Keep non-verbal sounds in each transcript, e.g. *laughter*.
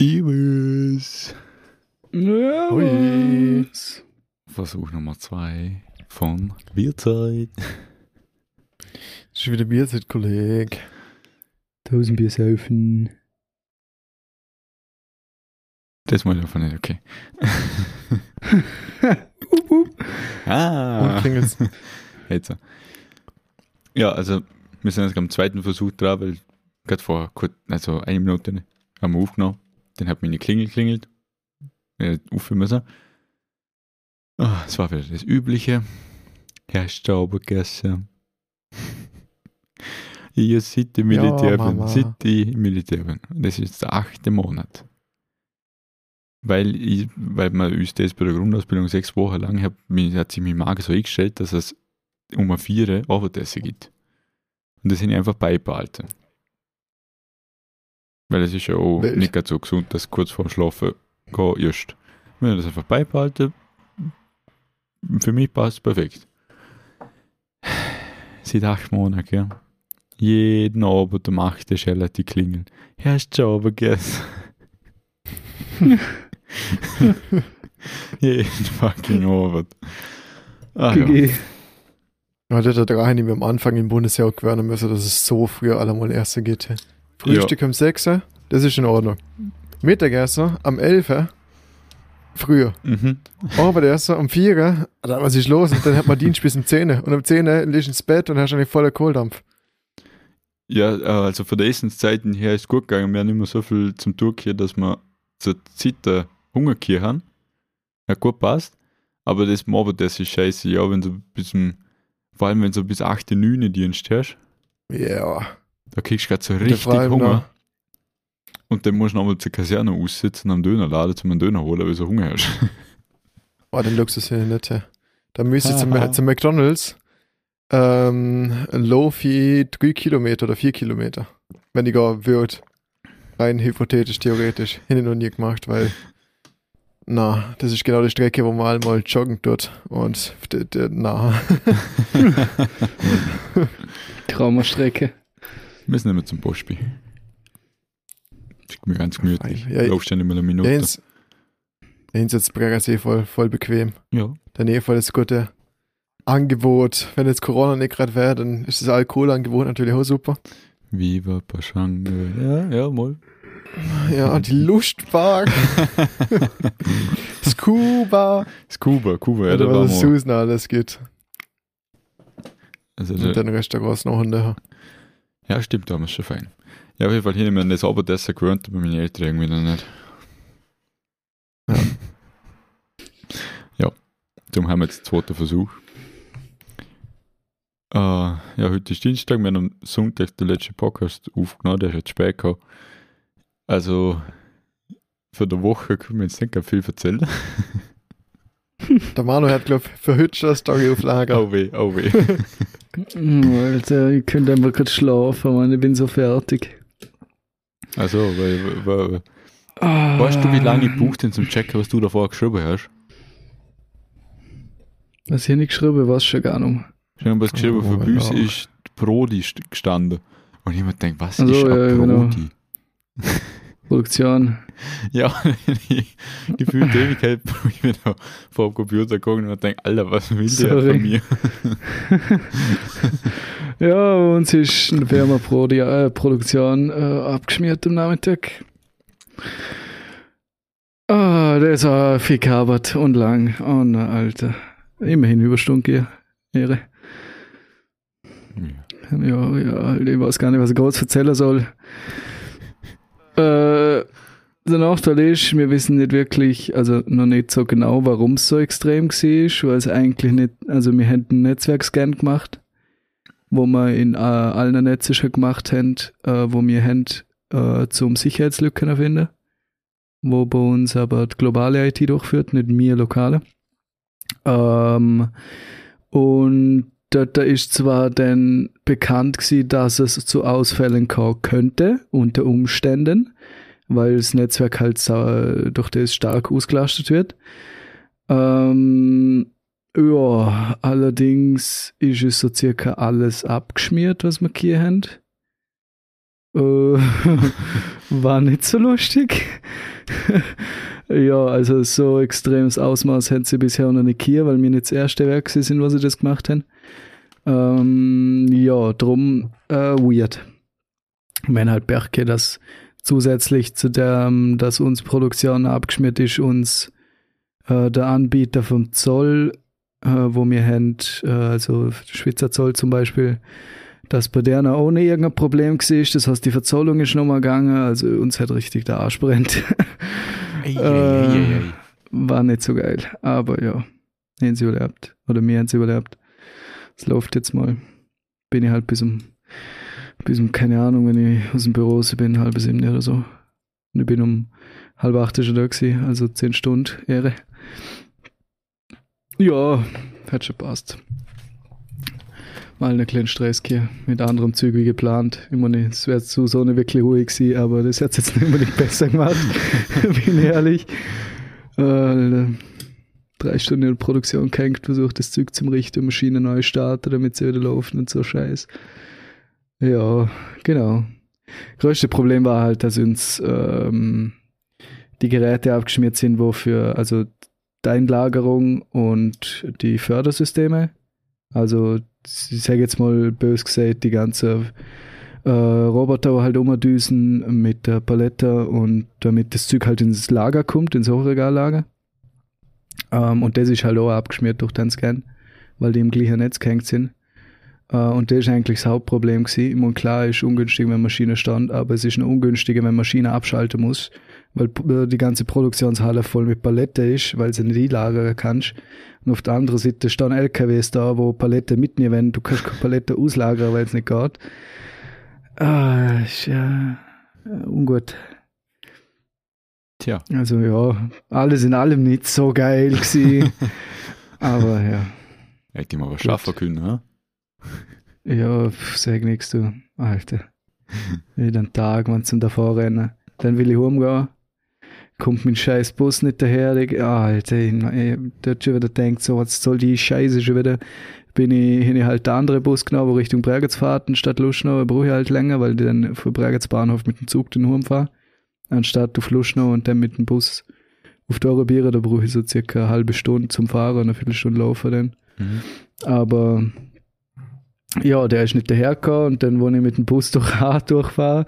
Iris. Was? Versuch Nummer zwei von Bierzeit. Das ist wieder Bierzeit, Kollege. Tausend Bier saufen. Das mal einfach nicht, okay. Up, *laughs* up. ah, klingelt's. jetzt. Ja, also wir sind jetzt am zweiten Versuch dran, weil gerade vor kurz, also eine Minute haben wir aufgenommen. Dann hat meine Klingel klingelt. Äh. Ah, Es war wieder das Übliche. Herr Staubergesser. *laughs* Ihr seid Ja, Militär, Mama. bin, seid ihr im Militär. bin. Das ist der achte Monat. Weil, ich, weil man uns das bei der Grundausbildung sechs Wochen lang hat, mir- hat sich mein Magen so eingestellt, dass es um eine Viere Abendessen gibt. Und das ich einfach beibehalten. Weil es ist ja auch Wild. nicht ganz so gesund, dass kurz vorm Schlafen gehen. Wenn ich das einfach beibehalte, für mich passt es perfekt. Seit acht Monaten, ja. Jeden Abend um 8 Uhr schellen die Klingeln. Hast du schon Abend gegessen? *laughs* Jeden fucking Abend. Ja. GG. Ja, hat der eine mir am Anfang im Bundesjahr gewöhnen müssen, dass es so früher allemal Essen geht. Frühstück um 6 Uhr, das ist in Ordnung. Mittagessen am 11 Uhr, früher. Mhm. Abendessen um 4 Uhr, da was ist los? Und dann hat man Dienst bis um 10 Uhr. Und um 10 Uhr liegst ins Bett und hast eigentlich voller Kohldampf. Ja, äh, also von der Essenszeiten her ist es gut gegangen. Wir haben nicht mehr so viel zum Durchgehen, dass wir zur Zeit der Hunger haben. Ja, gut passt. Aber das Abend, das ist scheiße. Ja, wenn du bis zum, vor allem wenn du bis 8, 9 Dienst hast, Ja. Da kriegst du gerade so Und richtig Hunger. noch- Und dann musst du nochmal zur Kaserne aussitzen am Dönerladen zum einen Döner holen, weil du so Hunger hast. *laughs* Oh, den Luxus hier nicht. hä. Da müsste ich zum, Aha. zum McDonalds ähm, ein Lofi 3 Kilometer oder 4 Kilometer. Wenn ich gar würde. Rein hypothetisch, theoretisch. Hätte ich noch nie gemacht, weil na, das ist genau die Strecke, wo man einmal joggen tut. Und na. *laughs* Traumastrecke. Wir müssen nicht mehr zum Postspiel. Ist mir ganz gemütlich. Ja, ich- nicht mehr eine Minute. Ja, ins, ins jetzt Breggersee voll, voll bequem. Ja. Daneben voll das gute Angebot. Wenn jetzt Corona nicht gerade wäre, dann ist das Alkoholangebot natürlich auch super. Viva Paschange. Ja, ja, mal. Ja, die Lustpark. *laughs* Scuba. Scuba, Kuba, ja, da wir. Susan alles gibt. Also, Und da, dann Restaurants noch hinterher. Ja, stimmt, da haben wir es schon fein. Ja, auf jeden Fall hier mir das Abendessen gewöhnt, aber meine Eltern irgendwie noch nicht. Ja. darum haben wir jetzt den zweiten Versuch. Äh, ja, heute ist Dienstag, wir haben am Sonntag den letzten Podcast aufgenommen, der ist jetzt spät gekommen. Also, für die Woche können wir jetzt nicht viel erzählen. *laughs* *laughs* Der Manu hat, glaube ich, für heute schon eine Story auf Lager. Oh weh, oh weh. *laughs* Alter, ich könnte einfach gerade schlafen, Mann. Ich bin so fertig. Also, weil, weil, Ah. weißt du, wie lange ich brauche denn zum Checken, was du davor geschrieben hast? Was hier nicht geschrieben, was schon gar nicht. Ich habe was geschrieben, Oh, für uns ist Brody st- gestanden. Und ich mir denkt, was Also, ist ein ja, genau. Produktion. Ja, *laughs* ich gefühlt Ewigkeit bin ich mir da vor dem Computer gegangen und denke, Alter, was will der Sorry. von mir? *laughs* Ja, uns ist eine Firma Prodi äh, Produktion äh, abgeschmiert am Nachmittag. Ah, das war viel gearbeitet und lang. Oh, na, Alter. Immerhin Überstunden hier. Ehre. Ja, ja, ich weiß gar nicht, was ich groß erzählen soll. Äh, der Nachteil ist, wir wissen nicht wirklich, also noch nicht so genau, warum es so extrem war, weil es eigentlich nicht, also wir hätten einen Netzwerkscan gemacht, wo wir in äh, allen Netzen schon gemacht haben, äh, wo wir haben, äh, zum Sicherheitslücken finden, wo bei uns aber die globale IT durchführt, nicht wir lokale. Ähm, und da ist zwar dann bekannt gewesen, dass es zu Ausfällen kommen könnte, unter Umständen, weil das Netzwerk halt durch das stark ausgelastet wird. Ähm, ja, allerdings ist es so circa alles abgeschmiert, was wir hier haben. Äh, *laughs* war nicht so lustig. *laughs* ja, also so extremes Ausmaß haben sie bisher noch nicht hier, weil wir nicht das erste Werk sind, was sie das gemacht haben. Ähm, ja, drum äh, weird. Wenn halt Berke, dass zusätzlich zu dem, dass uns Produktion abgeschmiert ist, uns äh, der Anbieter vom Zoll, äh, wo wir haben, äh, also Schweizer Zoll zum Beispiel, dass bei der auch nicht irgendein Problem war. Das heißt, die Verzollung ist nochmal gegangen, also uns hat richtig der Arsch brennt. *laughs* Ei, ei. War nicht so geil, aber ja, haben sie überlebt. Oder wir haben sie überlebt. Es läuft jetzt mal. Bin ich halt bis um, bis um, keine Ahnung, wenn ich aus dem Büro bin, halb sieben oder so. Und ich bin um halb acht schon da gewesen, also zehn Stunden Ehre. Ja, hat schon passt. Mal einen kleinen Stress hier mit anderen Zügen wie geplant. Ich meine, es wäre zu so eine wirklich ruhig gewesen, aber das hat es jetzt *laughs* nicht unbedingt besser gemacht, *laughs* bin ich ehrlich. Äh, drei Stunden in der Produktion gehängt, versucht das Zug zum Richten, Maschine neu starten, damit sie wieder laufen und so Scheiß. Ja, genau. Größte Problem war halt, dass uns ähm, die Geräte abgeschmiert sind, wofür, also die Einlagerung und die Fördersysteme. Also, ich sage jetzt mal bös gesagt, die ganze äh, Roboter halt umdüsen mit der Palette und damit das Zeug halt ins Lager kommt, ins Hochregallager. Ähm, und das ist halt auch abgeschmiert durch den Scan, weil die im gleichen Netz gehängt sind. Äh, und das ist eigentlich das Hauptproblem gewesen. Meine, klar ist ungünstig, wenn Maschine stand, aber es ist noch ungünstiger, wenn Maschine abschalten muss, weil äh, die ganze Produktionshalle voll mit Palette ist, weil sie nicht einlagern kannst. Und auf der anderen Seite stehen LKWs da, wo Palette mitnehmen, wenn du kannst keine Palette auslagern, weil es nicht geht. Ah, ist ja äh, ungut. Tja, Also ja, alles in allem nicht so geil gewesen. *laughs* aber ja. hätte ich mal was schaffen können, ha? Ja, sag nix du. Alter. Jeden Tag, wenn zum davor rennen. Dann will ich heimgehen. Kommt mein scheiß Bus nicht daher. Ich, Alter, ich, ich dort schon wieder denkt, so, was soll die Scheiße schon wieder? Bin ich, hin ich halt der andere Bus genommen, wo Richtung Bregenz fahrten, statt Luschnow, brauche ich halt länger, weil ich dann von Bregenz Bahnhof mit dem Zug den Heim fahre. Anstatt auf Luschnow und dann mit dem Bus auf die Eurobiere, da brauche ich so circa eine halbe Stunde zum Fahren und eine Viertelstunde laufen dann. Mhm. Aber ja, der ist nicht dahergekommen und dann, wo ich mit dem Bus durch *laughs* Hart durchfahre,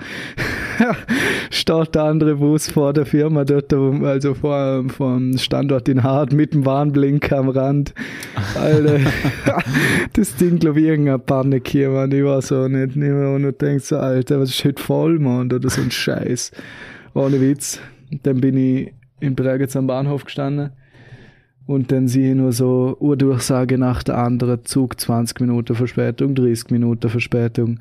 *laughs* steht der andere Bus vor der Firma dort, also vor, vor dem Standort in Hart mit dem Warnblinker am Rand. Alter, *laughs* das Ding, glaube ich, irgendeine Panik hier, Mann. Ich war so nicht, nicht mehr und denke so, Alter, was ist heute voll, Mann, oder so ein Scheiß. Ohne Witz. Dann bin ich in Bregenz am Bahnhof gestanden. Und dann sehe ich nur so Urdurchsage nach der anderen, Zug 20 Minuten Verspätung, 30 Minuten Verspätung.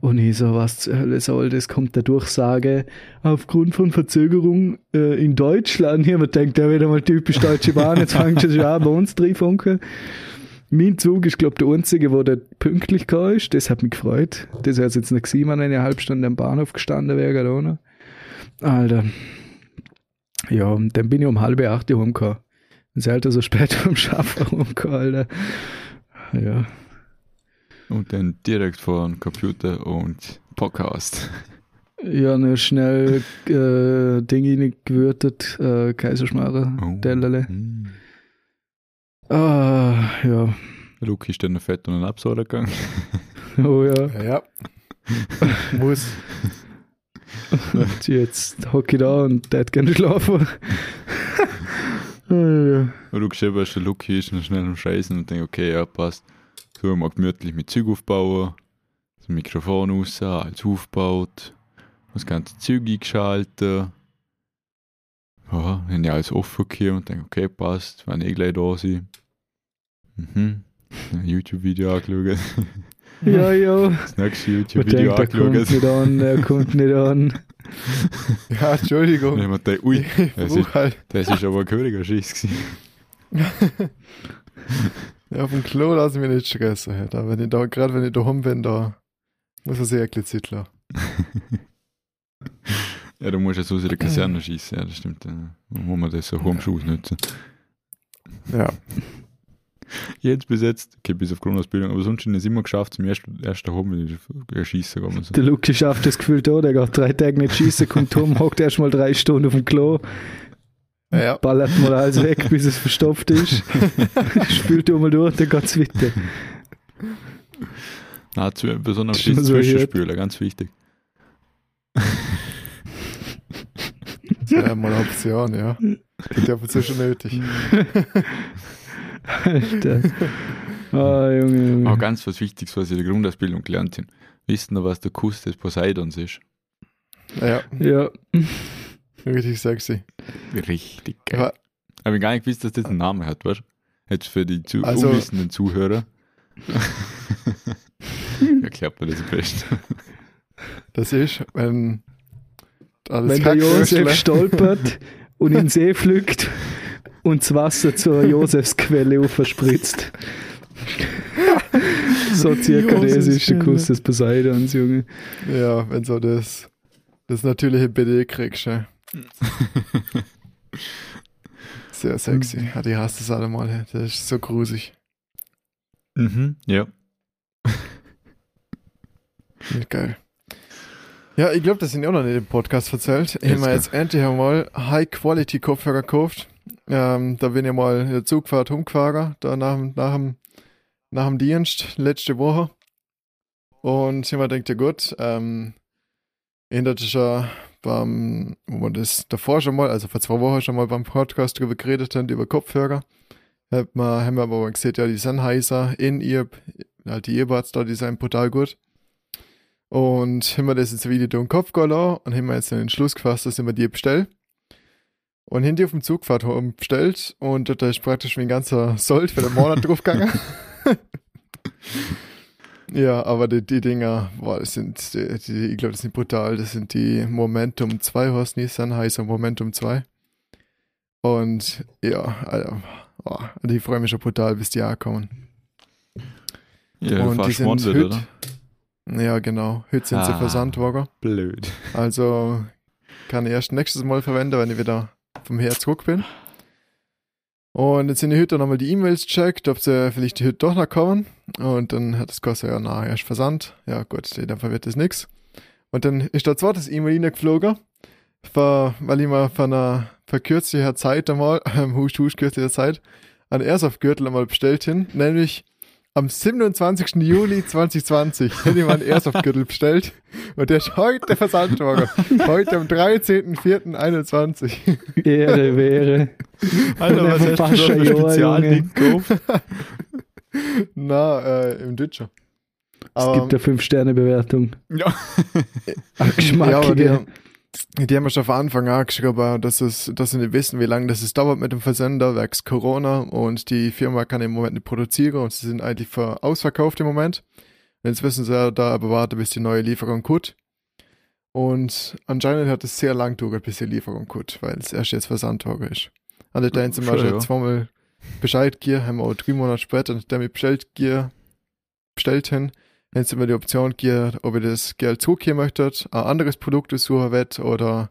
Und ich so, was zur Hölle soll das? Kommt der Durchsage aufgrund von Verzögerung äh, in Deutschland. Hier, man denkt, ja wieder mal typisch Deutsche Bahn, jetzt fängt schon an bei uns drei Funken. Mein Zug ist, glaube ich, der einzige, wo der pünktlich gekommen ist. Das hat mich gefreut. Das wäre jetzt nicht gewesen, wenn eine halbe Stunde am Bahnhof gestanden wäre, oder? Alter. Ja, und dann bin ich um halb acht Uhr heimgekommen. Sie halt so spät *laughs* vom Schaffen rumgekommen, Alter. Ja. Und dann direkt vor dem Computer und Podcast. Ja, nur schnell äh, Dinge gewürtet, äh, Kaiserschmarre, Oh. Dellerle. Mhm. Ah, ja. Luki ist dann noch fett und Absauger gegangen. *laughs* Oh ja. Ja, ja. *laughs* Muss. Und jetzt hocke ich da und der hat gerne schlafen. Ja. Und du geschrieben hast, der Luki ist noch schnell am Scheißen und denke, okay, ja, passt. So, mal gemütlich mit Zeug aufbauen. Das Mikrofon raus, alles aufgebaut. Das ganze Zeug eingeschaltet. Ja, dann ja alles offen hier und denke, okay, passt, wenn ich gleich da sein. Mhm. Ein YouTube-Video angeschaut. ja, ja. Das nächste YouTube-Video denkt, er kommt angeschaut. nicht an, er kommt nicht an. Ja, Entschuldigung. Dann wir gedacht, ui, Ich das versuch halt. das ist aber ein gehöriger Schiss gewesen. Ja, auf dem Klo lasse ich mich nicht stressen. halt. Aber wenn ich da, gerade wenn ich daheim bin, da muss er sehr ein bisschen Zeit lassen. *laughs* Ja, du musst jetzt aus der Kaserne schießen, ja, das stimmt. Ja. Muss man das so Homeschuss nutzen. Ja. Jetzt bis jetzt, okay, bis auf Grundausbildung, aber sonst schon ist immer geschafft, zum ersten, ersten Home, wenn ich schießen kann. So. Der Luki schafft das Gefühl da, der geht drei Tage nicht schießen, kommt home, hockt erstmal drei Stunden auf dem Klo, Ja. ballert mal alles weg, bis es verstopft ist, *laughs* spült mal durch, dann geht's weiter. Na, zu, besonders Schon so Zwischenspüler, ganz wichtig. Das wäre mal eine Option, ja. Geht ja sicher nötig. *laughs* Alter. Ah, Junge, Junge. Aber ganz was Wichtiges, was ich in der Grundausbildung gelernt habe. Wissen noch, was der Kuss des Poseidons ist? Ja, Ja, richtig sexy. Richtig geil. Ja. Habe ich gar nicht gewusst, dass das einen Namen hat, weißt du? Jetzt für die zu Also- unwissenden Zuhörer. *laughs* Erklärt man das am besten. Das ist, wenn alles wenn der Josef stolpert und in den *laughs* See pflückt und das Wasser zur *laughs* Josefsquelle verspritzt. *laughs* so circa das ist der Kuss des Poseidons, Junge. Ja, wenn so das, das natürliche BD kriegst, ja. *laughs* Sehr sexy. Ja, die hast es alle mal. Das ist so grusig. mhm, ja. Geil. Ja, ich glaube, das sind auch noch nicht im Podcast erzählt. Ich habe mir jetzt endlich einmal High-Quality-Kopfhörer gekauft. Ähm, da bin ich mal in der Zugfahrt umgefahren, da nach, dem- nach, dem, nach dem Dienst letzte Woche. Und ich mir gedacht, ja gut, ähm, ändert ja beim, wo wir das davor schon mal, also vor zwei Wochen schon mal beim Podcast drüber geredet haben, über Kopfhörer. Hat man, haben wir aber gesehen, ja, die Sennheiser in ihr, halt die Earbuds da, die sind brutal gut. Und haben wir das jetzt wieder durch den Kopf gelassen und haben wir jetzt den Entschluss gefasst, dass ich mir die bestelle. Und die auf dem Zugfahrt home bestellt und da ist praktisch mein ganzer Sold für den Monat draufgegangen. *laughs* ja, aber die, die Dinger, boah, das sind, die, die, ich glaube, das sind brutal. Das sind die Momentum 2, was nicht Sennheiser Momentum 2. Und ja, also, boah, die freuen mich schon brutal, bis die ankommen. Ja, und die sind heute, oder? ja genau, heute sind sie Ah. Versandwagen. Blöd. Also kann ich erst nächstes Mal verwenden, wenn ich wieder vom Her zurück bin. Und jetzt sind die heute nochmal die E-Mails checkt, ob sie vielleicht die heute doch noch kommen. Und dann hat das gekostet, ja, na, erst Versand. Ja, gut, dann verwirrt das nix. Und dann ist da zwar das E-Mail reingeflogen, ver- weil ich mal von einer verkürzlicher Zeit einmal, ähm, *laughs* husch, husch, kürzlicher Zeit, einen Airsoft-Gürtel einmal bestellt hin, nämlich am 27. Juli 2020 *laughs* hätte ich mal einen Airsoft-Gürtel bestellt und der ist heute versandt worden. heute am 13.04.21. Ehre wäre. Alter, was hast du Pascha, da für ein Spezialding gekauft? *laughs* Na, äh, im Deutscher. Es gibt eine 5-Sterne-Bewertung. Ja. Ach, Geschmack. ja, aber die, gell? haben- die haben ja schon von Anfang an geschrieben, dass, es, dass sie nicht wissen, wie lange das es dauert mit dem Versender, wegen Corona und die Firma kann im Moment nicht produzieren und sie sind eigentlich ver ausverkauft im Moment. Und jetzt wissen sie ja, da aber warten, bis die neue Lieferung kommt. Und anscheinend hat es sehr lang gedauert, bis die Lieferung kommt, weil es erst jetzt versandt worden ist. Alle da zum Schon, Beispiel ja. zweimal Bescheid gegeben, haben wir auch drei Monate später, nachdem ich bestellt, bestellt haben, haben sie mir die Option gegeben, ob ich das Geld zurückgeben möchte, ein anderes Produkt suchen will oder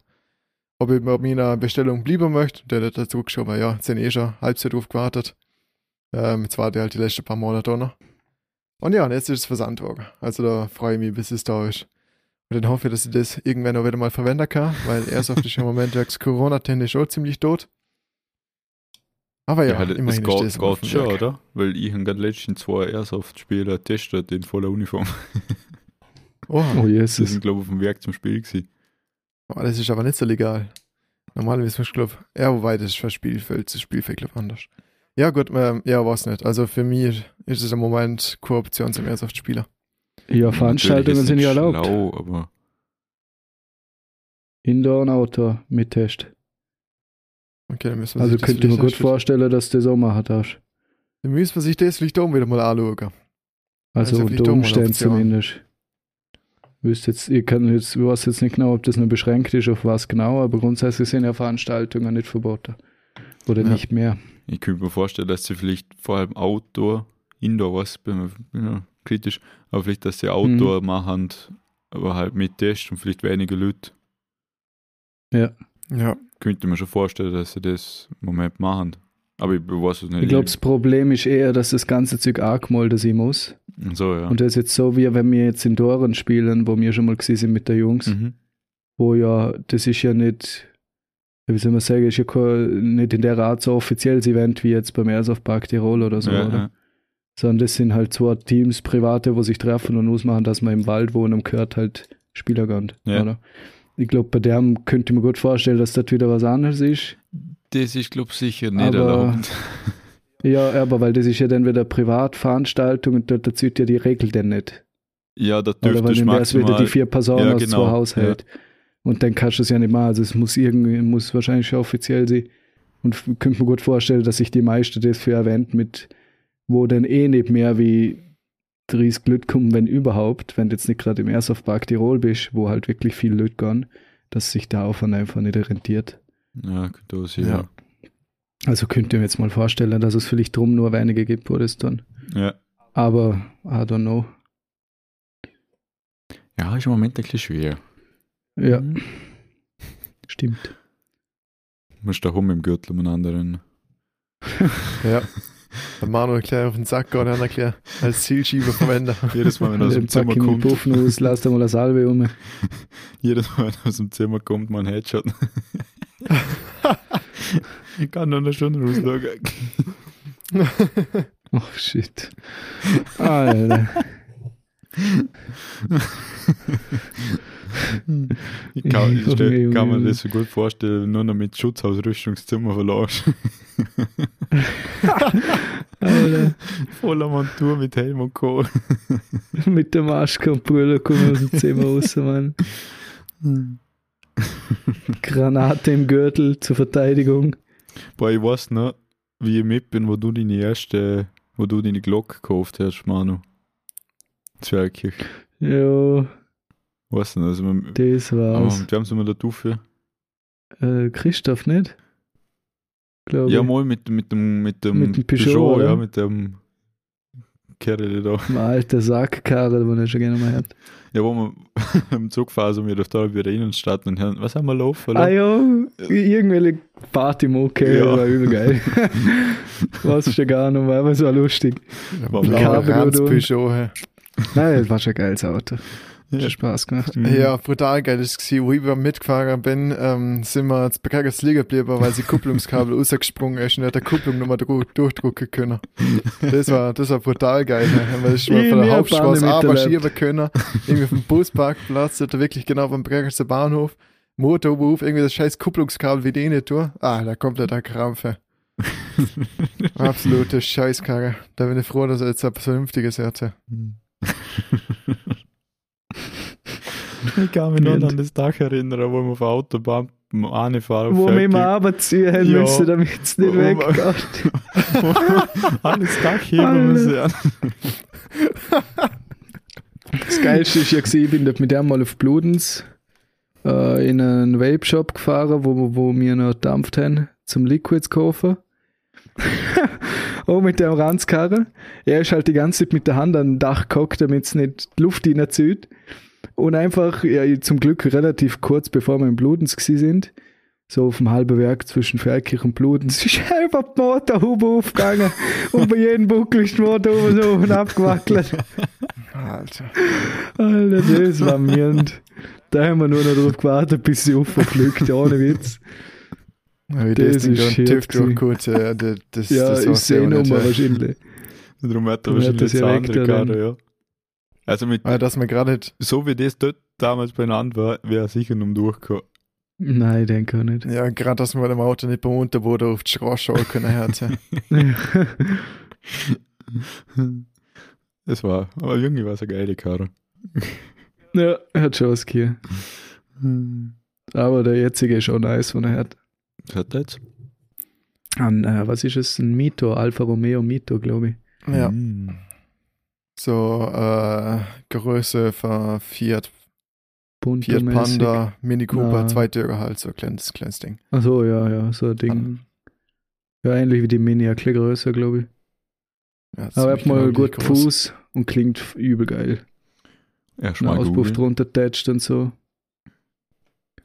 ob ich bei meiner Bestellung bleiben möchte. Der hat dazu geschrieben, ja, sind eh schon halb drauf gewartet. Ähm, jetzt warte ich halt die letzten paar Monate auch noch. Und ja, und jetzt ist es versandt worden. Also da freue ich mich, bis es da ist. Und dann hoffe ich, dass ich das irgendwann auch wieder mal verwenden kann, weil Airsoft ist im Moment wegen Corona-technisch auch ziemlich tot. Aber ja, Ja, das immerhin geht, ist geht schon, oder? Weil ich habe gerade letztens zwei Airsoft-Spieler getestet in voller Uniform. *laughs* Oh Die Jesus. sind, glaube ich, auf dem Werk zum Spiel gewesen. Oh, das ist aber nicht so legal. Normalerweise muss ich glaube, ja, wobei das ist für Spielfeld, das Spielfeld glaube anders. Ja, gut, ähm, ja, weiß nicht. Also für mich ist es im Moment keine Option zum Airsoft-Spieler. Ja, Veranstaltungen sind ja erlaubt. Schlau, aber Indoor und Outdoor mit Test. Okay, dann müssen wir Also könnte ich mir gut vorstellen, dass du das auch machen darfst. Dann müssen wir sich das vielleicht auch wieder mal anschauen. Also Also unter Umständen zumindest. Wüsste jetzt, ich kann jetzt, ich weiß jetzt nicht genau, ob das nur beschränkt ist, auf was genau, aber grundsätzlich sind ja Veranstaltungen nicht verboten. Oder Ja. nicht mehr. ich könnte mir vorstellen, dass sie vielleicht vor allem Outdoor, Indoor, was, bin mir mir kritisch, aber vielleicht, dass sie Outdoor Mhm. machen, aber halt mit Test und vielleicht weniger Leute. Ja. Ja, Könnte mir schon vorstellen, dass sie das im Moment machen. Aber ich weiß es nicht. Ich glaube, das Problem ist eher, dass das ganze Zeug angemolden sein muss. so, ja. Und das ist jetzt so, wie wenn wir jetzt in Doren spielen, wo wir schon mal gesehen sind mit den Jungs, mhm. wo ja, das ist ja nicht, wie soll man sagen, ist ja kein, nicht in der Art so offizielles Event wie jetzt beim Airsoft Park Tirol oder so, ja, oder? ja. Sondern das sind halt zwei Teams, Private, wo sich treffen und ausmachen, dass man im Wald wohnen und gehört halt Spieler gehen, Ja. oder? Ich glaube, bei dem könnte ich mir gut vorstellen, dass das wieder was anderes ist. Das ist, glaube ich, sicher nicht Aber- erlaubt. *laughs* Ja, aber weil das ist ja dann wieder Privatveranstaltung und dort zieht ja die Regel dann nicht. Ja, da Oder dürfte dann wäre es wieder die vier Personen Ja, aus genau, zwei Haushalten. Und dann kannst du es ja nicht machen. Also es muss irgendwie, muss wahrscheinlich schon offiziell sein. Und könnte mir gut vorstellen, dass sich die meisten das für Event mit, wo dann eh nicht mehr wie 30 Leute kommen, wenn überhaupt, wenn du jetzt nicht gerade im Airsoft Park Tirol bist, wo halt wirklich viele Leute gehen, dass sich der Aufwand einfach nicht rentiert. Ja, da ist ja. Ja. Also könnte ich mir jetzt mal vorstellen, dass es vielleicht drum nur wenige gibt, wo das dann. ja. Aber I don't know. Ja, ist im Moment ein bisschen schwer. Ja, Mhm. stimmt. Musst da rum im Gürtel umeinander rennen. Ja. *laughs* Der Manuel gleich auf den Sack gehen und gleich als Zielschieber verwenden. Jedes Mal, wenn er aus dem Zimmer kommt, Puffen aus, lass da mal eine Salbe um. jedes Mal, wenn er aus dem Zimmer kommt, mal ein Headshot. *laughs* ich kann noch eine Stunde rausschauen. *laughs* Oh shit. Alter. *laughs* Ich kann, ich stell, kann mir das so gut vorstellen, nur noch mit Schutzhausrüstung das Zimmer verlässt. Alter. *laughs* Voller Montur mit Helm und Co. *laughs* Mit der Maske und Brille kommen aus dem Zimmer raus, Mann. *laughs* Granate im Gürtel zur Verteidigung. Boah, ich weiß noch, wie ich mit bin, wo du deine erste, wo du deine Glocke gekauft hast, Manu. Zwergkirch. Ja, Weißt du, also wir, das war's. oh, wir haben es immer da dafür. Äh, Christoph nicht? Glaube Ja, ich. mal mit, mit dem, mit dem, Mit dem Peugeot, ja, oder? mit dem Kerl da. Ein alter Sackkarre, den er schon gerne mal hat. Ja, wo wir *laughs* im Zug fahren, so wir da da wieder Innenstadt und hören, was haben wir laufen? Ah ja, irgendwelche Party-Mucke, Ja. war übel geil. *laughs* Weiß schon gar nicht mehr, aber es war lustig. War Ranz da. Peugeot. Nein, das war schon ein geiles Auto. Ja. Spaß gemacht. Mhm. Ja, brutal geil ist es. Wo ich beim Mitgefahren bin, ähm, sind wir zu Bekagers liegen geblieben, weil sie Kupplungskabel *laughs* rausgesprungen ist und hat der Kupplung nochmal durchdrucken können. *laughs* Das war, das war brutal geil. Ne? Weil schon mal Ich von der Hauptstraße schieben können. Irgendwie vom Busparkplatz, hat er wirklich genau beim Bekagers Bahnhof. Motorwurf, irgendwie das scheiß Kupplungskabel wie die nicht tue. Ah, da kommt der Krampfe. *laughs* Absolute Scheißkarre. Da bin ich froh, dass er jetzt etwas Vernünftiges hat. Ich kann mich noch an das Tag erinnern, wo wir auf der Autobahn anfahren. Wo wir immer runterziehen haben Ja. müssen, damit es nicht Wo wir- weggeht. *laughs* alles Tag heben Alter. müssen. Das Geilste ist ja gewesen, ich bin dort mit dem mal auf Bludens äh, in einen Vape-Shop gefahren, wo, wo wir noch dampft haben, zum Liquids kaufen. *laughs* Auch mit dem Ranzkarre. Er ist halt die ganze Zeit mit der Hand an dem Dach gehockt, damit es nicht die Luft reinzieht. Und einfach, ja, zum Glück relativ kurz bevor wir in gewesen sind, so auf dem halben Werk zwischen Ferkirch und Bludens, *laughs* ist einfach die Motorhaube aufgegangen *laughs* und bei jedem Buckel ist die Motorhaube so und abgewackelt. *laughs* Alter. Alter, das war mirnd. Da haben wir nur noch drauf gewartet, bis sie auffliegt, ohne Witz. Ja, wie Das das ist shit TÜV durchgeht, ja, das, das, Ja, das sehe sehr Nummer wahrscheinlich. Darum hat er wahrscheinlich das andere. Karre, ja. Also mit, Ah, dass man gerade nicht, so wie das dort damals beieinander war, wäre er sicher noch durchgekommen. Nein, ich denke auch nicht. ja, gerade, dass man dem Auto nicht beim Unterboden auf die Straße schauen können. Ja. Das *laughs* war, aber irgendwie war es eine geile Karre. *laughs* ja, er hat schon was hier. Aber der jetzige ist auch nice, den er hat. Was hat er jetzt? An, äh, was ist es? Ein Mito, Alfa Romeo Mito, glaube ich. ja. Mm. So, äh, Größe von Fiat, Punto Fiat mäßig. Panda, Mini Cooper, Na. Zweitürer halt, so ein kleines, kleines Ding. Ach so, ja, ja, so ein Ding. Ja, ähnlich wie die Mini, ein bisschen größer, glaube ich. Ja, Aber er hat mal genau gut groß. Fuß und klingt übel geil. Erst Ein mal Auspuff drunter tätscht und so.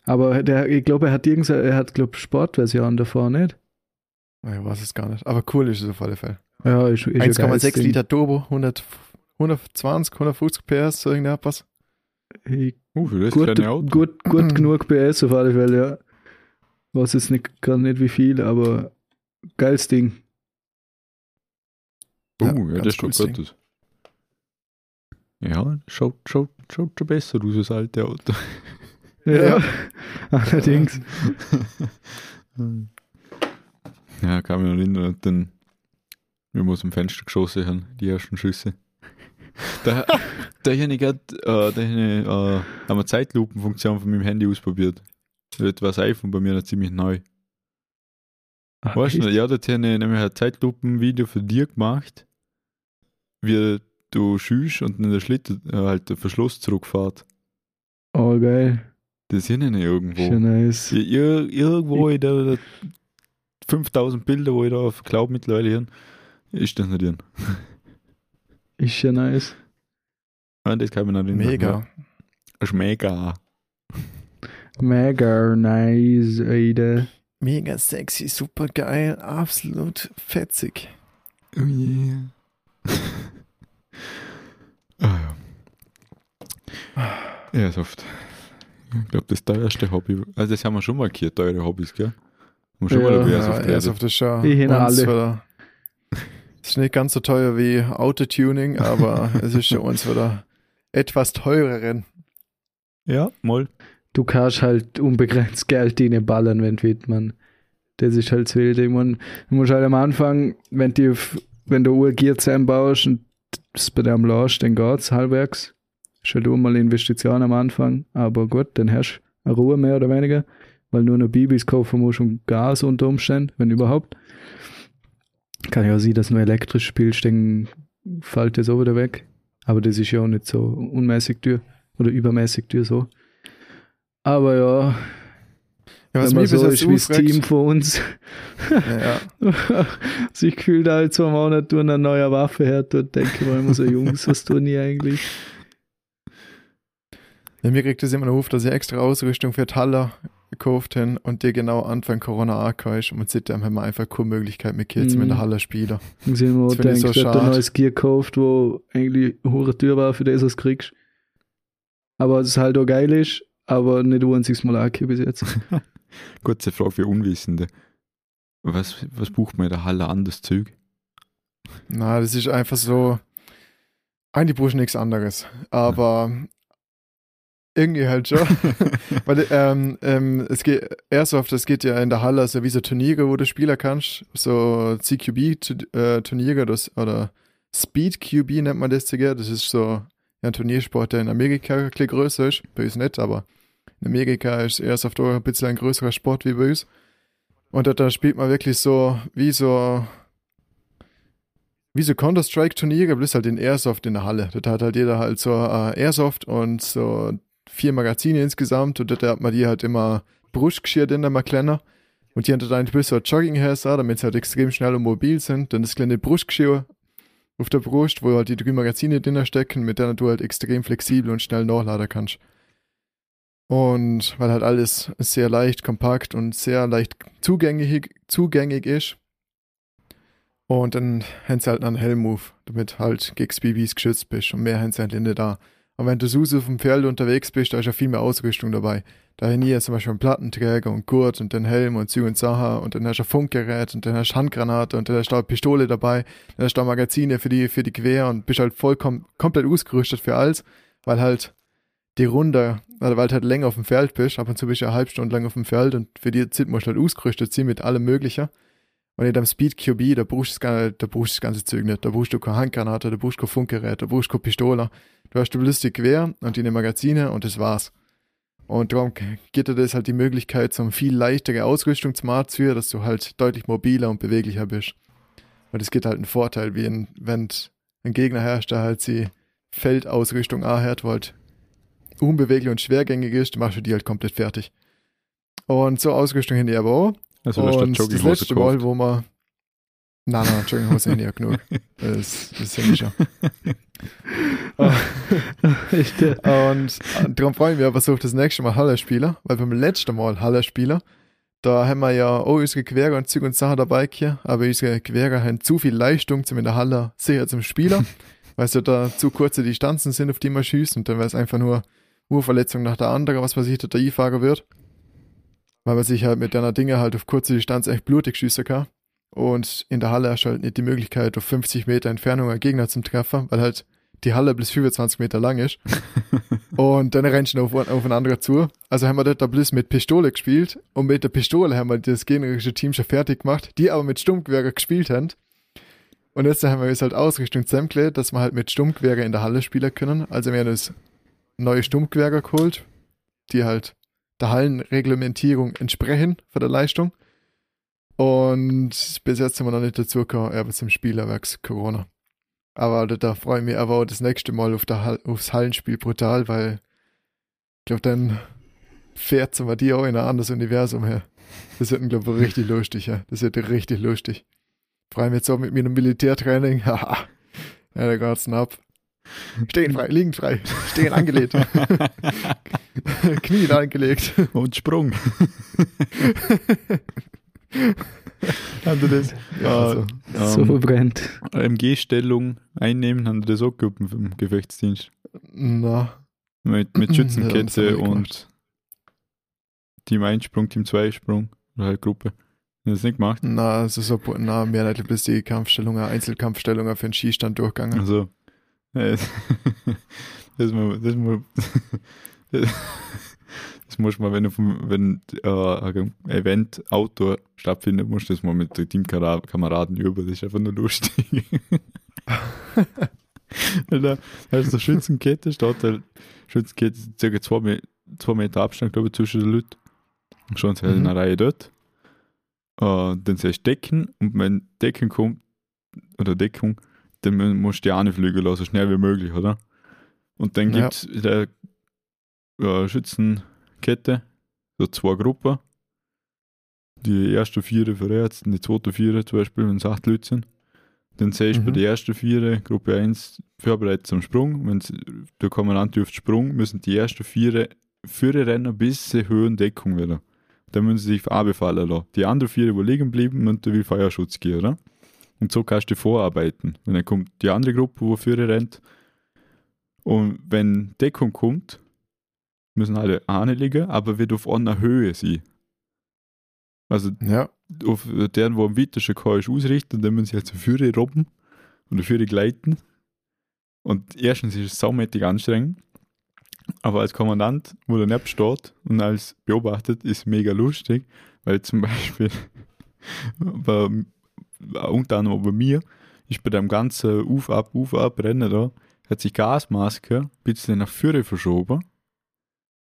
Aber der, ich glaube, er hat irgendeine, er hat, glaube Sportversion davor, nicht? Ich weiß es gar nicht. Aber cool ist es auf alle Fälle. Ja, ist, ist ein geiles 1,6 Ding. Liter Turbo, 100, 120, 150 PS, so irgendetwas. Hey, Uh, für das gut, kleine Auto. gut, *clears throat* gut genug PS auf alle Fälle, ja. Weiß jetzt nicht, gar nicht wie viel, aber geiles Ding. Uh, Ja, ja, das schaut cooles gut aus. Ja, schaut, schaut, schaut schon besser aus, das alte Auto. Ja, *laughs* allerdings. ja, kann mich noch erinnern, und dann, wir aus dem Fenster geschossen haben, die ersten Schüsse. Habe ich grad, äh, ich, äh, haben wir Zeitlupenfunktion von meinem Handy ausprobiert. Das war das iPhone bei mir noch ziemlich neu. Ach, Weißt du, ja, da habe ich nämlich ein Zeitlupenvideo für dir gemacht, wie du schießt und in der Schlitten äh, halt der Verschluss zurückfährt. Oh, geil. Das sind ja nicht irgendwo. Schon nice. Ir ir irgendwo in der, der 5000 Bilder, wo ich da auf Cloud mittlerweile habe, ist das nicht drin. Ist schon nice. Ja, das kann ich mir nicht. Mega. Ja. Ist mega. Mega nice, Alter. Mega sexy, super geil, absolut fetzig. Oh yeah. *laughs* ah, ja. Ja, ist oft. Ich glaube, das teuerste Hobby. Also, das haben wir schon mal hier, teure Hobbys, gell? Haben wir schon Ja. mal über Ja, Airsoft geredet. Airsoft ist schon Ich hin alle. Ist nicht ganz so teuer wie Autotuning, aber *laughs* es ist schon uns wieder etwas teureren. Ja, mal. Du kannst halt unbegrenzt Geld reinballern, wenn du man. Das ist halt das Wilde. Ich mein, du musst halt am Anfang, wenn du, wenn du Uhr Gear zusammenbaust und das bei dir am lässt, dann geht's halbwegs. Ist halt mal Investition am Anfang, aber gut, dann hast du eine Ruhe mehr oder weniger, weil nur noch Bibis kaufen musst und Gas unter Umständen, wenn überhaupt. Kann ja auch sein, dass du nur elektrisch spielst, dann fällt das auch wieder weg. Aber das ist ja auch nicht so unmäßig teuer oder übermäßig teuer so. Aber ja, Ja, was wenn man so ist wie das Team von uns, ja, *laughs* sich gefühlt alle zwei Monate tun eine neue Waffe her, tut, denke ich mal immer so, Jungs, was tun die eigentlich? ja, mir kriegt das immer auf, dass ich extra Ausrüstung für Halle gekauft habe und die genau Anfang Corona angehört und seitdem haben wir einfach keine Möglichkeit mit Kids Mhm. mit der Halle spielen. Und sie haben Das auch find ich so so ein schade. neues Gear gekauft, wo eigentlich hure teuer war für das, was du kriegst. Aber es halt auch geil ist, aber nicht ein einziges Mal angehört bis jetzt. *laughs* Kurze Frage für Unwissende. Was, was bucht man in der Halle an, das Zeug? Na, das ist einfach so. Eigentlich brauchst du nichts anderes. Aber irgendwie halt schon. *laughs* Weil ähm, ähm, es geht Airsoft, es geht ja in der Halle so wie so Turniere, wo du Spieler kannst. So CQB-Turniere das, oder Speed QB nennt man das sogar. Das ist so ein Turniersport, der in Amerika ein bisschen größer ist. Bei uns nicht, aber in Amerika ist Airsoft auch ein bisschen ein größerer Sport wie bei uns. Und da, da spielt man wirklich so wie so wie so Counter-Strike-Turniere, bloß halt in Airsoft in der Halle. Da hat halt jeder halt so äh, Airsoft und so vier Magazine insgesamt und da hat man die halt immer Brustgeschirr in der kleiner. Und die haben dann bloß so Jogginghäuser, damit sie halt extrem schnell und mobil sind. Dann das kleine Brustgeschirr auf der Brust, wo halt die drei Magazine drin stecken, mit denen du halt extrem flexibel und schnell nachladen kannst. Und weil halt alles sehr leicht, kompakt und sehr leicht zugängig, zugängig ist. Und dann haben sie halt einen Helm-Move, damit halt gegen BBs geschützt bist. Und mehr haben sie eigentlich nicht da. Und wenn du so auf dem Feld unterwegs bist, da ist ja viel mehr Ausrüstung dabei. Da haben hier zum Beispiel einen Plattenträger und Gurt und den Helm und Züge und Sachen und dann hast du ein Funkgerät und dann hast du Handgranate und dann hast du eine Pistole dabei, dann hast du Magazine für die, für die Gewehr und bist halt vollkommen, komplett ausgerüstet für alles, weil halt die Runde, weil du halt länger auf dem Feld bist, ab und zu bist du eine halbe Stunde lang auf dem Feld und für die Zeit musst du halt ausgerüstet sein mit allem Möglichen. Und in deinem Speed QB, da brauchst du das, ganze- du Zeug nicht. Da brauchst du keine Handgranate, da brauchst du kein Funkgerät, da brauchst du keine Pistole. Du hast bloß die Gewehr und die Magazine und das war's. Und darum gibt dir das halt die Möglichkeit, so eine viel leichtere Ausrüstung zu machen, für, dass du halt deutlich mobiler und beweglicher bist. Und das gibt halt einen Vorteil, wie ein, wenn ein Gegner herrscht, der halt die Feldausrüstung anhört, wo halt unbeweglich und schwergängig ist, machst du die halt komplett fertig. Und so Ausrüstung haben die aber auch. Also, da Und das letzte Mal, gekauft. wo man. Nein, nein, Jogginghose haben *laughs* die ja genug. Das, das sind ich ja. *laughs* Echt, ja. Und darum freue ich mich aber so auf das nächste Mal Halle spielen, weil beim letzten Mal Halle spielen, da haben wir ja auch unsere Querer und Züge und Sachen dabei hier, aber unsere Querer haben zu viel Leistung zum in der Halle sicher zum Spieler, *laughs* weil ja da zu kurze Distanzen sind, auf die man schießt und dann wäre es einfach nur Urverletzung nach der anderen, was passiert, der I-Fahrer wird. Weil man sich halt mit deiner Dinge halt auf kurze Distanz echt blutig schießen kann. Und in der Halle hast du halt nicht die Möglichkeit, auf 50 Meter Entfernung einen Gegner zum Treffen, weil halt die Halle bis 25 Meter lang ist. *laughs* und dann rennst du auf, auf einen anderen zu. Also haben wir dort da bloß mit Pistole gespielt. Und mit der Pistole haben wir das gegnerische Team schon fertig gemacht, die aber mit Stummgewehr gespielt haben. Und jetzt haben wir es halt Ausrichtung Zemkle, dass wir halt mit Stummgewehr in der Halle spielen können. Also wir haben das neue Stummgewehr geholt, die halt der Hallenreglementierung entsprechen für der Leistung. Und bis jetzt sind wir noch nicht dazu gekommen, aber zum Spielerwerks Corona. Aber da, da freue ich mich aber auch das nächste Mal auf der, aufs Hallenspiel brutal, weil ich glaube, dann fährt zum die auch in ein anderes Universum her. Das wird, glaube ich, *laughs* richtig lustig, ja. Das wird richtig lustig. Freue mich jetzt auch mit mir im Militärtraining. Haha. *laughs* ja, da geht's ab. Stehen frei, liegen frei, stehen angelegt. *laughs* Knie angelegt. Und Sprung. haben du das? Ja, also, so ähm, verbrennt. MG-Stellung einnehmen, haben die das auch gehabt im Gefechtsdienst. Na, Mit, mit Ja, Schützenkette ich und Team Einsprung, Team Zweisprung oder halt Gruppe. Haben das nicht gemacht? na, also so, na, mehr nicht bis die Kampfstellungen, Einzelkampfstellungen für den Skistand durchgegangen. Also, äh, *laughs* das muss das muss *laughs* das muss man, wenn, du vom, wenn äh, ein Event Outdoor stattfindet, musst du das mal mit den Teamkameraden üben. Das ist einfach nur lustig. *laughs* Weil da hast du eine Schützenkette, steht da Schützenkette circa zwei, zwei Meter Abstand, glaube ich, zwischen den Leuten. Und schon halt in Mhm. einer Reihe dort. Äh, dann siehst du Decken und wenn Decken kommt, oder Deckung, dann mu- musst du die eine fliegen lassen, so schnell wie möglich, oder? Und dann Ja. gibt es in der äh, Schützenkette so zwei Gruppen. Die erste Viere für jetzt, die zweite Viere zum Beispiel, wenn es acht Leute sind. Dann siehst du bei Mhm. der ersten Viere, Gruppe 1, vorbereitet zum Sprung. Wenn der Kommandant den Sprung, müssen die ersten Viere Führer rennen bis sie Höhe und Deckung wieder. Dann müssen sie sich anbefallen lassen. Die anderen Viere, die liegen bleiben, müssen wie Feuerschutz gehen, oder? Und so kannst du vorarbeiten. Und dann kommt die andere Gruppe, wo Führer rennt. Und wenn Deckung kommt, müssen alle liegen, aber wird auf einer Höhe sein. Also Ja, auf deren, wo am weitesten kann, ist ausrichten, dann müssen sie halt zur Führer robben und der Führer gleiten. Und erstens ist es saumäßig anstrengend, aber als Kommandant, wo daneben steht und als beobachtet, ist mega lustig, weil zum Beispiel *laughs* bei, unter anderem bei mir ist bei dem ganzen Auf, Ab, Auf, Ab Rennen da, hat sich Gasmaske ein bisschen nach vorne verschoben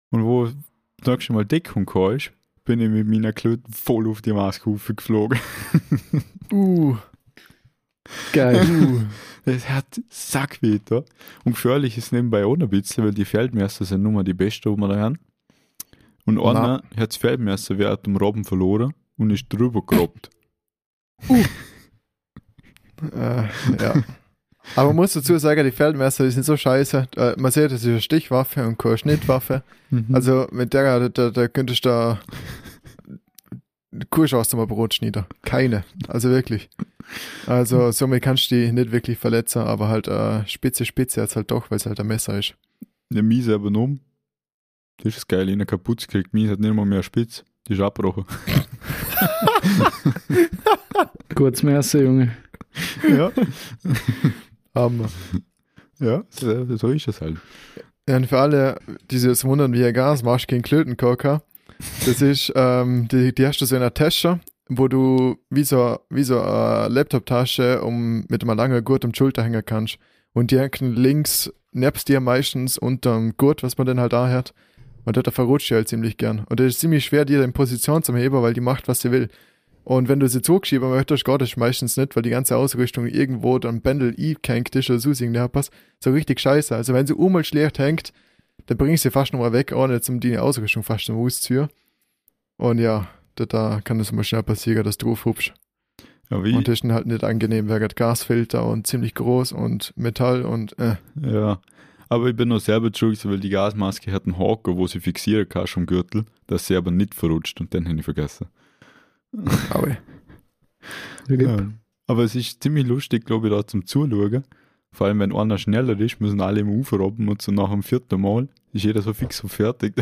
und wo das nächste Mal Deckung kam, ist, bin ich mit meiner Klöte voll auf die Maske geflogen. *laughs* uh, Geil. *laughs* uh. Es hat Sackweh da. Und gefährlich ist nebenbei auch noch ein bisschen, weil die Feldmesser sind nun mal die besten, die wir da haben. Und einer hat das Feldmesser während dem Robben verloren und ist drüber gerobbt. Äh, ja. Aber man muss dazu sagen, die Feldmesser, die sind so scheiße. Äh, man sieht, das ist eine Stichwaffe und keine Schnittwaffe. Mhm. Also mit der, da, da, da könntest du da keine Chance zum Brot schneiden. Keine. Also wirklich. Also somit kannst du die nicht wirklich verletzen, aber halt äh, spitze Spitze jetzt halt doch, weil es halt ein Messer ist. Der Mies aber um. Das ist geil, in der kaputt gekriegt. Mies hat nicht mal mehr Spitz. Die ist abgebrochen. *laughs* *laughs* Kurz Messer, Junge. Ja. Hammer. Ja, so, ist es halt. Ja, und für alle, die sich jetzt wundern, wie er Gas machst gegen Klötenkoker, das ist, ähm, die, die hast du so in einer Tasche, wo du wie so, wie so eine Laptop-Tasche um, mit einem langen Gurt um die Schulter hängen kannst. Und die hängen links nebst dir meistens unterm Gurt, was man dann halt da hat. Und da verrutscht die halt ziemlich gern. Und das ist ziemlich schwer, die in Position zu heben, weil die macht, was sie will. Und wenn du sie zugeschieben möchtest, geht das meistens nicht, weil die ganze Ausrüstung irgendwo dann Bändel eingehängt ist oder so irgendwas. So richtig scheiße. Also wenn sie einmal schlecht hängt, dann bringst du sie fast nochmal weg, ohne jetzt um die Ausrüstung fast zum auszuführen. Und ja, da, da kann es mal schnell passieren, dass du draufhupst. Ja, wie? Und das ist halt nicht angenehm, wegen Gasfilter und ziemlich groß und Metall und äh. Ja. Aber ich bin noch selber schuld, weil die Gasmaske hat einen Haken, wo sie fixieren kannst am Gürtel, dass sie aber nicht verrutscht und dann habe ich vergessen. Aber Ja. Aber es ist ziemlich lustig, glaube ich, da zum Zuschauen. Vor allem, wenn einer schneller ist, müssen alle im Ufer robben und so nach dem vierten Mal ist jeder so fix und fertig,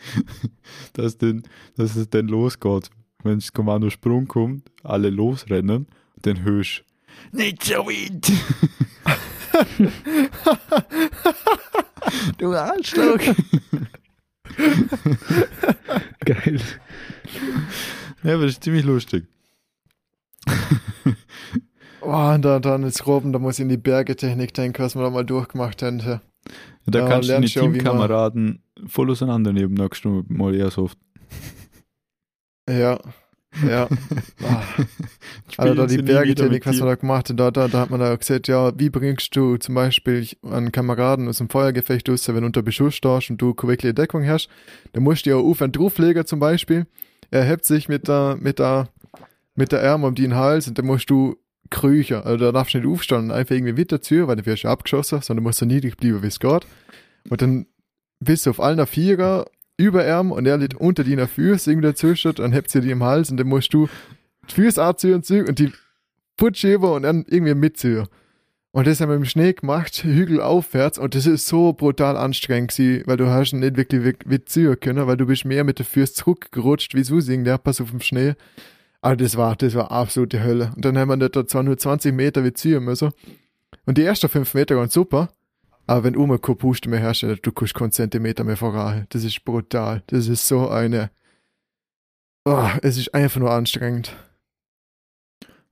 *laughs* dass, den, dass es dann losgeht. Wenn das Kommando Sprung kommt, alle losrennen und dann hörst du, nicht so weit! *laughs* du Arschloch! *laughs* Geil. Ja, aber das ist ziemlich lustig. *laughs* oh, und da, dann jetzt Robben, da muss ich in die Bergetechnik denken, was wir da mal durchgemacht haben. Da Ja, kannst du man- Teamkameraden voll auseinandernehmen, nächstes Mal Airsoft. *laughs* Ja. ja. *laughs* Ah. Also da die Bergetechnik, was man da gemacht hat, da, da, da hat man da gesagt, ja, wie bringst du zum Beispiel einen Kameraden aus dem Feuergefecht raus, wenn du unter Beschuss stehst und du keine wirkliche Deckung hast, dann musst du ja auf einen drauflegen zum Beispiel, er hebt sich mit der, mit der, mit der Arm um den Hals und dann musst du kriechen, also da darfst du nicht aufstehen und einfach irgendwie weiterziehen, weil du wirst abgeschossen, sondern du musst so niedrig bleiben, wie es geht. Und dann bist du auf allen Vierer über Arm und er liegt unter deiner Füße irgendwie dazwischen und hebt sie dir im Hals und dann musst du die Füße anziehen und die Putschheber und dann irgendwie mitziehen. Und das haben wir im Schnee gemacht, *laughs* Hügel aufwärts und das ist so brutal anstrengend gewesen, weil du hast nicht wirklich wi- mitziehen können, weil du bist mehr mit der Füße zurückgerutscht, wie so der Pass auf dem Schnee. Aber das war, das war absolute Hölle. Und dann haben wir da zwar nur 20 Meter wie ziehen müssen. Und die ersten 5 Meter waren super, aber wenn du mal kein Puste mehr hast, du kannst keinen Zentimeter mehr voran. Das ist brutal. Das ist so eine. Oh, es ist einfach nur anstrengend.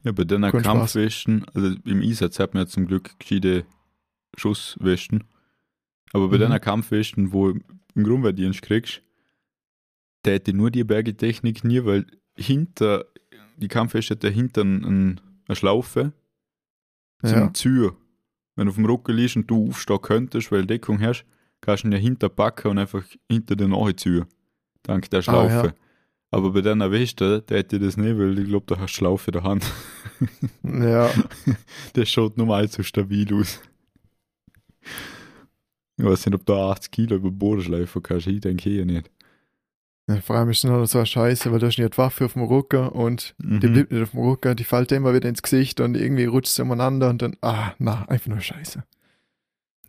Ja, bei den. Kampfwesten, also im Einsatz hat man ja zum Glück gescheite Schusswesten. Aber bei Mhm. den Kampfwesten, wo du im Grundwehrdienst kriegst, da hätte nur die Bergetechnik nie, weil hinter, die Kampfweste hat dahinter ein, eine Schlaufe zum Ja. Ziehen. Wenn du auf dem Rücken liegst und du aufstehen könntest, weil Deckung hast, kannst du ihn ja hinter packen und einfach hinter den ziehen. Dank der Schlaufe. Ah, ja. Aber bei deiner Weste, der hätte das nicht, weil ich glaube, da hast du Schlaufe in der Hand. *laughs* Ja, *laughs* Der schaut nur mal so stabil aus. Ich weiß nicht, ob du 80 Kilo über den Boden schleifen kannst. Ich denke eher nicht. Ja, vor allem ist es noch so eine Scheiße, weil du hast nicht die Waffe auf dem Rücken und die Mhm. bleibt nicht auf dem Rücken, die fällt immer wieder ins Gesicht und irgendwie rutscht sie umeinander und dann, ah, na, einfach nur Scheiße.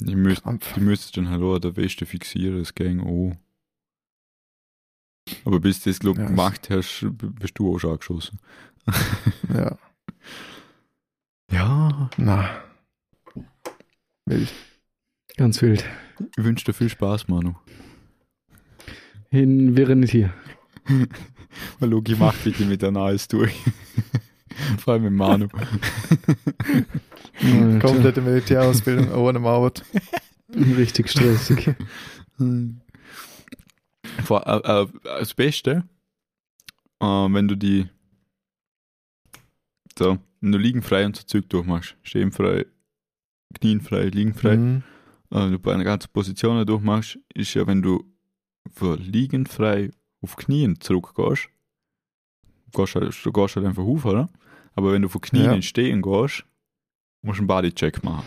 Die, müsst, die müsstest dann halt auch der Weste fixieren, das ging auch. Aber bis du das glaub, Ja, gemacht hast, bist du auch schon angeschossen. *laughs* Ja, Ja. na. Wild. Ganz wild. Ich wünsche dir viel Spaß, Manu. In wäre nicht hier. *laughs* Weil Logi macht bitte mit der Nase durch. *laughs* Vor allem mit Manu. Komplette Militärausbildung ohne Maut. Richtig stressig. Vor, äh, äh, das Beste, äh, wenn du die so, wenn du liegen frei und so Zug durchmachst, stehen frei, knien frei, liegen frei, Mhm. äh, du bei einer ganzen Position durchmachst, ist ja, wenn du für liegen frei auf Knien zurückgehst, gehst halt, du gehst halt einfach auf, oder? Aber wenn du von Knien Ja. in Stehen gehst, musst du einen Bodycheck machen.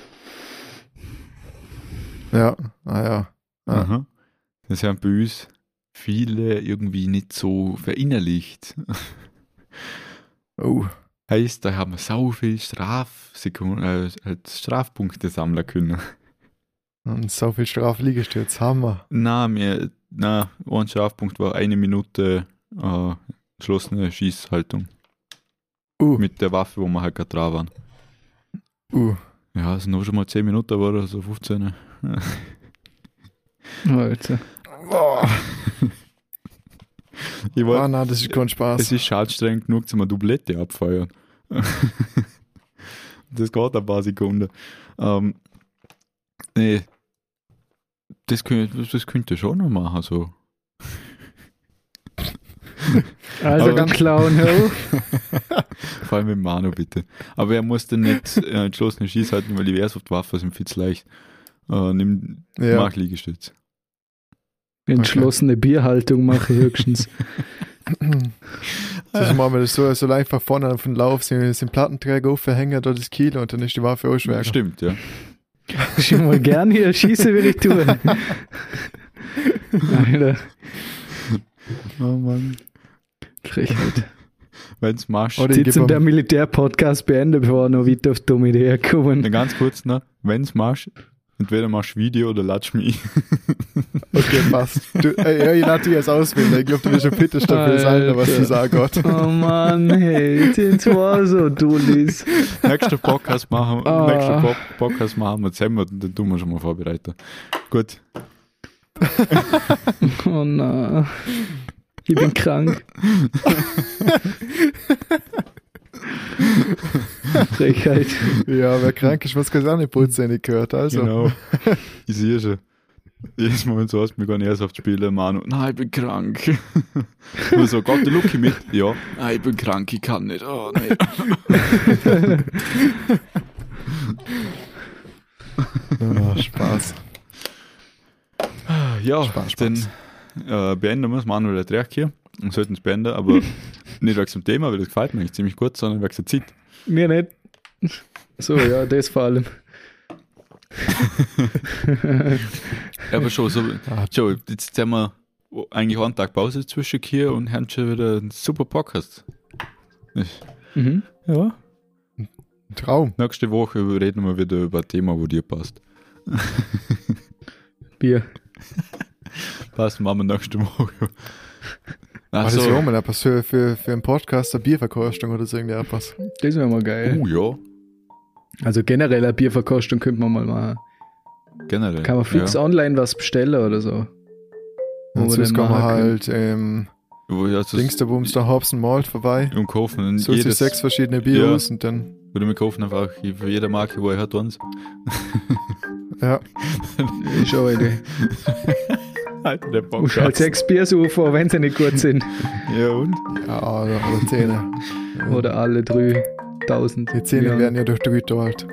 Ja, ah ja. Ah. Aha. Das haben bei uns viele irgendwie nicht so verinnerlicht. Oh, Heißt, da haben wir so viel Straf äh, Strafpunkte sammeln können. und so viel Strafliegestütz, Hammer. Na, mir, na, ein Strafpunkt war eine Minute äh, geschlossene Schießhaltung. Uh, Mit der Waffe, wo wir halt gerade dran waren. uh. Ja, es sind noch schon mal 10 Minuten, aber so 15. Alter. Boah. *laughs* Ich Ah, wollte, nein, das ist kein Spaß. es ist schadstrengend genug, zum eine Doublette abfeuern. *laughs* das geht ein paar Sekunden. Ähm, nee, das könnte, das könnte schon noch machen, so. *laughs* Also Aber- ganz hör auf. Vor allem mit Manu, bitte. Aber er musste nicht äh, entschlossene Schießhalten, weil die Airsoft-Waffen sind viel zu leicht. Äh, nimm ja. Mach Liegestütz. Entschlossene Bierhaltung mache ich höchstens. *laughs* Das machen wir das so, so einfach vorne auf den Lauf, sind, sind Plattenträger aufhängen, da das Kilo und dann ist die Waffe auch schwer. Stimmt, ja. *laughs* Schon mal gern hier schieße, will ich tun. *laughs* Alter, Oh Mann. Frechheit. wenn's machst. Oder ich Jetzt sind der Militärpodcast beenden, bevor wir noch weiter auf dumme Ideen kommen. Ganz kurz noch, wenn's machst, entweder machst du Video oder latsch mich. *laughs* Okay, passt. Du, ey, ja, ich lade dich jetzt auswählen. Ich glaube, du bist ein fittest dafür das Alter, was du sagen Gott. Oh Mann, hey, das war so dullis. nächster Podcast machen, Ah. nächster Po- Podcast machen wir zusammen und dann tun wir schon mal vorbereiten. Gut. *laughs* Oh nein. Ich bin krank. *laughs* Frechheit. *laughs* Ja, wer krank ist, was kann auch nicht putzen, ich gehört. Also, Genau. *laughs* Ich sehe schon. Jedes Mal, wenn du hast, nicht erst aufs Spielen, Manu. Nein, ich bin krank. *laughs* Und so, Gott, der Lucky mit. Ja. Nein, ich bin krank, ich kann nicht. Oh, nein. oh, Spaß. Ja, Spaß, dann äh, beenden wir es. Manuel hat recht hier. Wir sollten es beenden, aber nicht wegen dem Thema, weil das gefällt mir eigentlich ziemlich gut, sondern wegen der Zeit. Mir nicht. So, ja, das vor allem. *laughs* Aber schon, so, Ah, schon jetzt haben wir eigentlich einen Tag Pause zwischen hier und haben schon wieder einen super Podcast. Mhm. Ja. Traum. Nächste Woche reden wir wieder über ein Thema, wo dir passt. *laughs* Bier. *laughs* Passt, machen wir nächste Woche. Ach, das wäre Achso. auch mal etwas für, für, für einen Podcast, eine Bierverkostung oder so irgendetwas. Das wäre mal geil. Oh ja, Also generell eine Bierverkostung könnte man mal machen. generell. Kann man fix ja. online was bestellen oder so. Wo Und dann kann man halt ähm, ich also Dings der Bums da Hobson Malt vorbei. im Kaufen und Sucht sich jedes, sechs verschiedene Bier Ja. aus und dann, oder wir kaufen einfach für jede Marke, wo er hat uns. *laughs* ja. *laughs* Ist auch eine Idee. Alter, der Du musst halt sechs Bier suchen, wenn sie nicht gut sind. Ja und? Ja, oder, oder Zähne. Oder alle 3000. Die Zähne Ja. werden ja durch drei geteilt.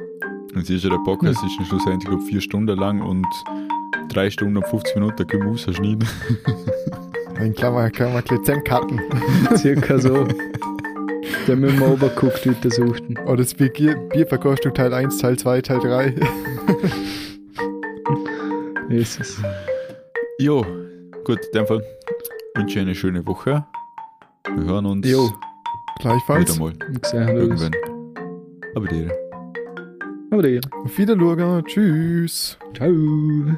Und siehst du, der Podcast ist schlussendlich glaub, vier Stunden lang und drei Stunden und 50 Minuten Gemüse schneiden. *laughs* In Klammer kann man ein bisschen cutten. *laughs* Circa so. Der mit dem Overcooked wieder suchten. Oder das Bier, Bierverkostung Teil 1, Teil 2, Teil 3. Jesus. *laughs* Jo, gut, in dem Fall wünsche ich eine schöne Woche. Wir hören uns Jo. Gleichfalls. wieder mal irgendwann. Aber dir. Aber dir. Auf Wiedersehen. Tschüss. Ciao.